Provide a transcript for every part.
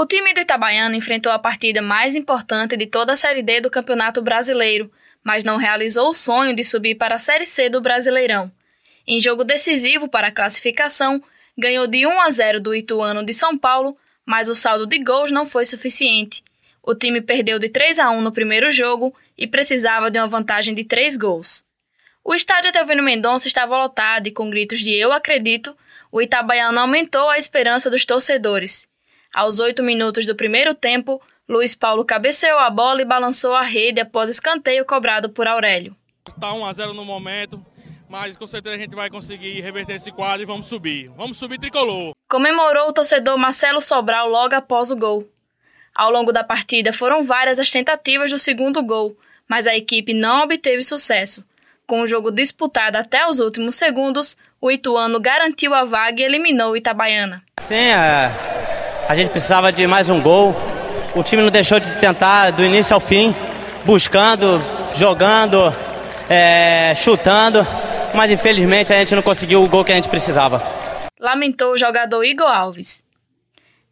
O time do Itabaiana enfrentou a partida mais importante de toda a Série D do Campeonato Brasileiro, mas não realizou o sonho de subir para a Série C do Brasileirão. Em jogo decisivo para a classificação, ganhou de 1 a 0 do Ituano de São Paulo, mas o saldo de gols não foi suficiente. O time perdeu de 3 a 1 no primeiro jogo e precisava de uma vantagem de 3 gols. O estádio Telvino Mendonça estava lotado e, com gritos de Eu acredito, o Itabaiana aumentou a esperança dos torcedores. Aos oito minutos do primeiro tempo, Luiz Paulo cabeceou a bola e balançou a rede após escanteio cobrado por Aurélio. Está 1 a 0 no momento, mas com certeza a gente vai conseguir reverter esse quadro e vamos subir. Vamos subir tricolor. Comemorou o torcedor Marcelo Sobral logo após o gol. Ao longo da partida foram várias as tentativas do segundo gol, mas a equipe não obteve sucesso. Com o jogo disputado até os últimos segundos, o Ituano garantiu a vaga e eliminou o Itabaiana. Sim, é... a gente precisava de mais um gol. O time não deixou de tentar do início ao fim, buscando, jogando, é... chutando, mas infelizmente a gente não conseguiu o gol que a gente precisava. Lamentou o jogador Igor Alves.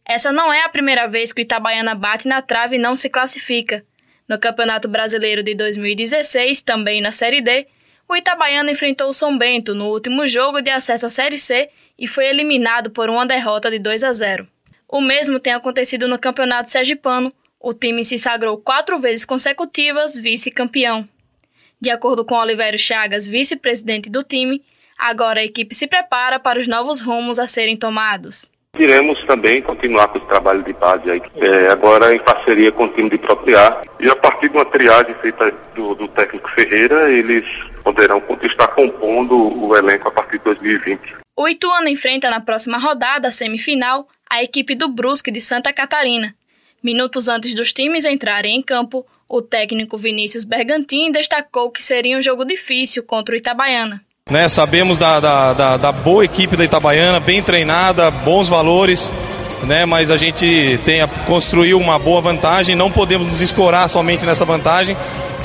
Essa não é a primeira vez que o Itabaiana bate na trave e não se classifica. No Campeonato Brasileiro de 2016, também na Série D, o Itabaiana enfrentou o São Bento no último jogo de acesso à Série C e foi eliminado por uma derrota de 2 a 0. O mesmo tem acontecido no Campeonato Sergipano. O time se sagrou quatro vezes consecutivas vice-campeão. De acordo com Oliveira Chagas, vice-presidente do time, agora a equipe se prepara para os novos rumos a serem tomados. Iremos também continuar com o trabalho de base aí, é, agora em parceria com o time de Propriar. E a partir de uma triagem feita do, do técnico Ferreira, eles poderão estar compondo o elenco a partir de 2020. O Ituano enfrenta na próxima rodada, a semifinal, a equipe do Brusque de Santa Catarina. Minutos antes dos times entrarem em campo, o técnico Vinícius Bergantin destacou que seria um jogo difícil contra o Itabaiana. Né, sabemos da, da, da, da, boa equipe da Itabaiana, bem treinada, bons valores, né, mas a gente tem construiu uma boa vantagem, não podemos nos escorar somente nessa vantagem.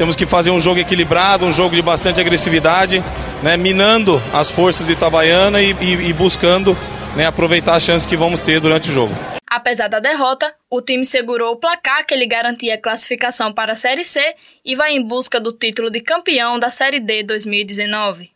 Temos que fazer um jogo equilibrado, um jogo de bastante agressividade, né, minando as forças de Itabaiana e, e, e buscando né, aproveitar as chances que vamos ter durante o jogo. Apesar da derrota, o time segurou o placar que lhe garantia a classificação para a Série C e vai em busca do título de campeão da Série D 2019.